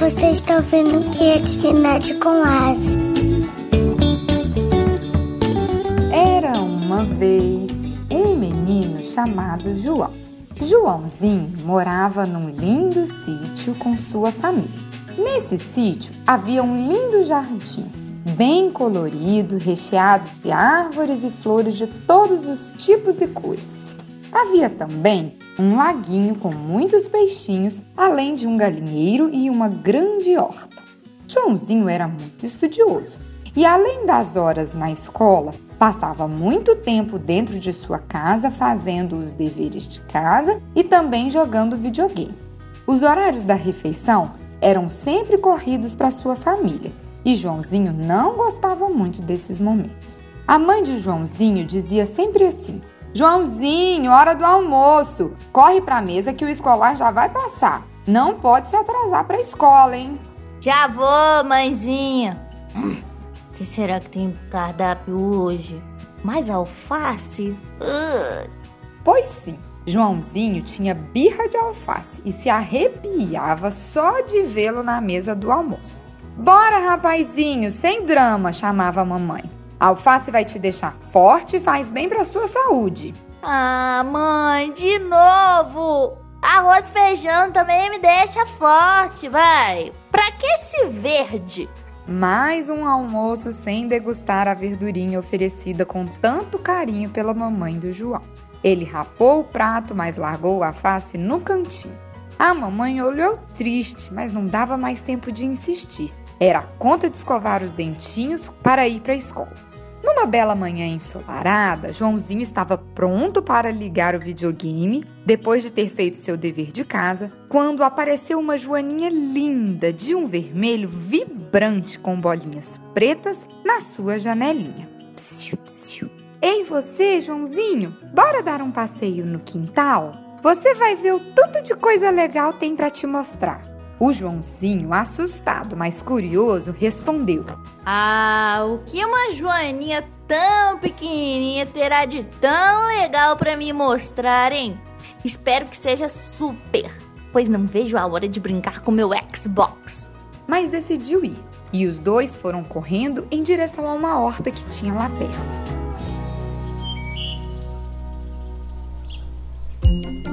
você está ouvindo Criatividade com As. Era uma vez um menino chamado João. Joãozinho morava num lindo sítio com sua família. Nesse sítio havia um lindo jardim, bem colorido, recheado de árvores e flores de todos os tipos e cores. Havia também um laguinho com muitos peixinhos, além de um galinheiro e uma grande horta. Joãozinho era muito estudioso e, além das horas na escola, passava muito tempo dentro de sua casa fazendo os deveres de casa e também jogando videogame. Os horários da refeição eram sempre corridos para sua família e Joãozinho não gostava muito desses momentos. A mãe de Joãozinho dizia sempre assim: Joãozinho, hora do almoço. Corre para a mesa que o escolar já vai passar. Não pode se atrasar para a escola, hein? Já vou, mãezinha. O que será que tem cardápio hoje? Mais alface? Uh. Pois sim, Joãozinho tinha birra de alface e se arrepiava só de vê-lo na mesa do almoço. Bora, rapazinho, sem drama, chamava a mamãe. A alface vai te deixar forte e faz bem para sua saúde. Ah, mãe, de novo! Arroz e feijão também me deixa forte, vai. Pra que esse verde? Mais um almoço sem degustar a verdurinha oferecida com tanto carinho pela mamãe do João. Ele rapou o prato, mas largou a face no cantinho. A mamãe olhou triste, mas não dava mais tempo de insistir. Era a conta de escovar os dentinhos para ir para a escola. Numa bela manhã ensolarada, Joãozinho estava pronto para ligar o videogame, depois de ter feito seu dever de casa, quando apareceu uma joaninha linda de um vermelho vibrante com bolinhas pretas na sua janelinha. Psiu, psiu. Ei você, Joãozinho, bora dar um passeio no quintal? Você vai ver o tanto de coisa legal tem para te mostrar. O Joãozinho, assustado, mas curioso, respondeu: Ah, o que uma joaninha tão pequenininha terá de tão legal para me mostrar, hein? Espero que seja super, pois não vejo a hora de brincar com meu Xbox. Mas decidiu ir, e os dois foram correndo em direção a uma horta que tinha lá perto.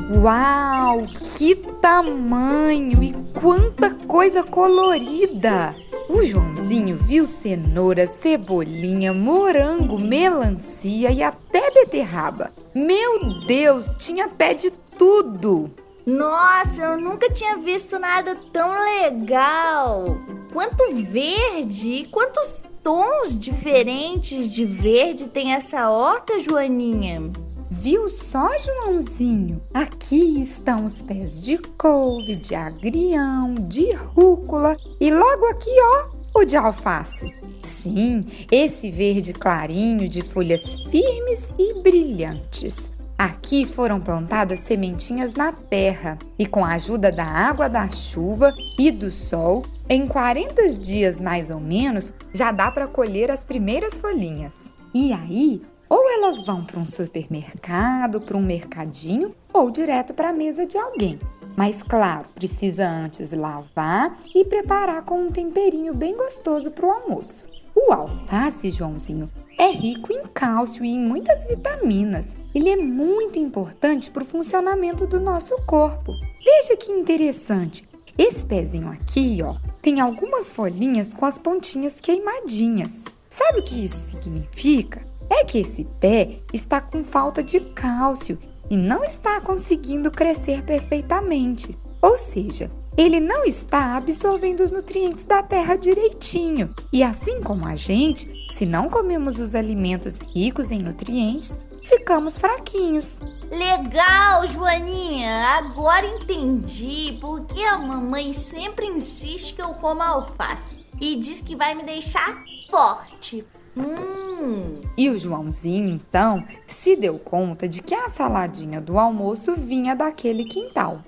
Uau, que tamanho e quanta coisa colorida! O Joãozinho viu cenoura, cebolinha, morango, melancia e até beterraba. Meu Deus, tinha pé de tudo! Nossa, eu nunca tinha visto nada tão legal! Quanto verde! Quantos tons diferentes de verde tem essa horta, Joaninha? Viu só, Joãozinho? Aqui estão os pés de couve, de agrião, de rúcula e logo aqui, ó, o de alface. Sim, esse verde clarinho de folhas firmes e brilhantes. Aqui foram plantadas sementinhas na terra e, com a ajuda da água da chuva e do sol, em 40 dias mais ou menos, já dá para colher as primeiras folhinhas. E aí, ou elas vão para um supermercado, para um mercadinho ou direto para a mesa de alguém. Mas claro, precisa antes lavar e preparar com um temperinho bem gostoso para o almoço. O alface, Joãozinho, é rico em cálcio e em muitas vitaminas. Ele é muito importante para o funcionamento do nosso corpo. Veja que interessante. Esse pezinho aqui, ó, tem algumas folhinhas com as pontinhas queimadinhas. Sabe o que isso significa? É que esse pé está com falta de cálcio e não está conseguindo crescer perfeitamente. Ou seja, ele não está absorvendo os nutrientes da terra direitinho. E assim como a gente, se não comemos os alimentos ricos em nutrientes, ficamos fraquinhos. Legal, Joaninha! Agora entendi porque a mamãe sempre insiste que eu coma alface e diz que vai me deixar forte. Hum. E o Joãozinho, então, se deu conta de que a saladinha do almoço vinha daquele quintal.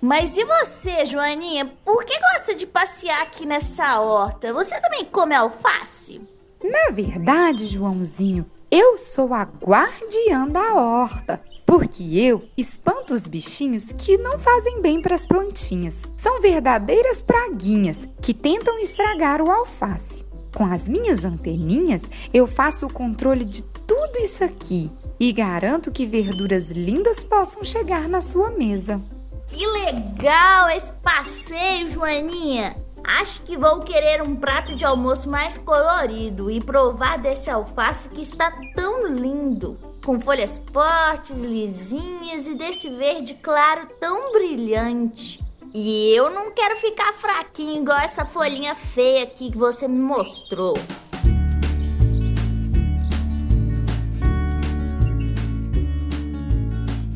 Mas e você, Joaninha? Por que gosta de passear aqui nessa horta? Você também come alface? Na verdade, Joãozinho, Eu sou a guardiã da horta, porque eu espanto os bichinhos que não fazem bem para as plantinhas. São verdadeiras praguinhas que tentam estragar o alface. Com as minhas anteninhas, eu faço o controle de tudo isso aqui e garanto que verduras lindas possam chegar na sua mesa. Que legal esse passeio, Joaninha! Acho que vou querer um prato de almoço mais colorido e provar desse alface que está tão lindo, com folhas fortes, lisinhas e desse verde claro tão brilhante. E eu não quero ficar fraquinho igual essa folhinha feia aqui que você me mostrou.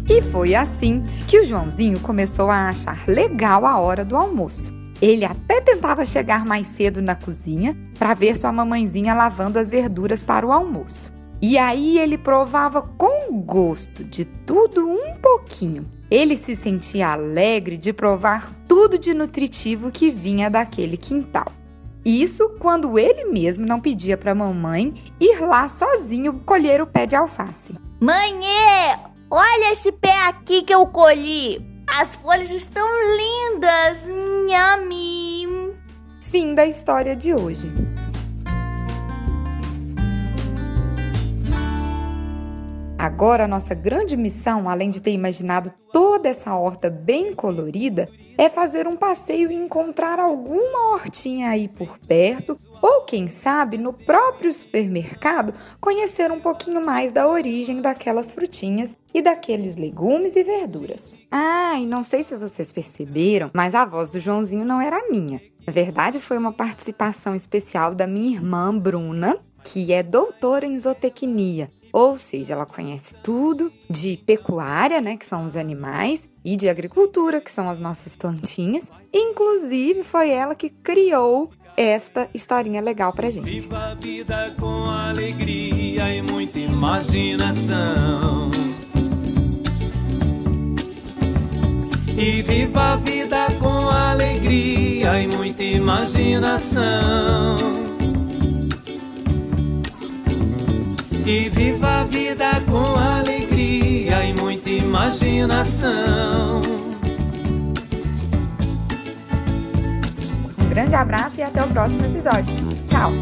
E foi assim que o Joãozinho começou a achar legal a hora do almoço. Ele até tentava chegar mais cedo na cozinha para ver sua mamãezinha lavando as verduras para o almoço. E aí ele provava com gosto de tudo um pouquinho. Ele se sentia alegre de provar tudo de nutritivo que vinha daquele quintal. Isso quando ele mesmo não pedia para mamãe ir lá sozinho colher o pé de alface. Mãe, olha esse pé aqui que eu colhi. As folhas estão lindas! Nhami! Fim da história de hoje. Agora, nossa grande missão, além de ter imaginado toda essa horta bem colorida, é fazer um passeio e encontrar alguma hortinha aí por perto ou, quem sabe, no próprio supermercado, conhecer um pouquinho mais da origem daquelas frutinhas e daqueles legumes e verduras. Ah, e não sei se vocês perceberam, mas a voz do Joãozinho não era minha. Na verdade, foi uma participação especial da minha irmã Bruna, que é doutora em zootecnia. Ou seja, ela conhece tudo de pecuária, né, que são os animais, e de agricultura, que são as nossas plantinhas. Inclusive, foi ela que criou esta historinha legal pra gente. Viva a vida com alegria e muita imaginação. E viva a vida com alegria e muita imaginação. E viva a vida com alegria e muita imaginação. grande abraço e até o próximo episódio. Tchau!